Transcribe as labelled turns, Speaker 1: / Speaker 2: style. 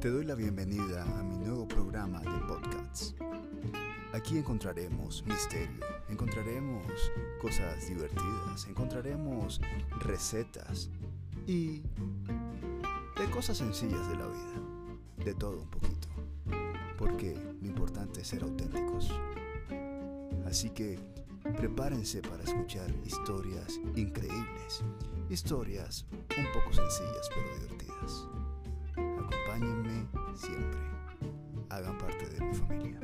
Speaker 1: Te doy la bienvenida a mi nuevo programa de podcasts. Aquí encontraremos misterio, encontraremos cosas divertidas, encontraremos recetas y de cosas sencillas de la vida, de todo un poquito, porque lo importante es ser auténticos. Así que prepárense para escuchar historias increíbles, historias un poco sencillas pero divertidas. Hagan parte de mi familia.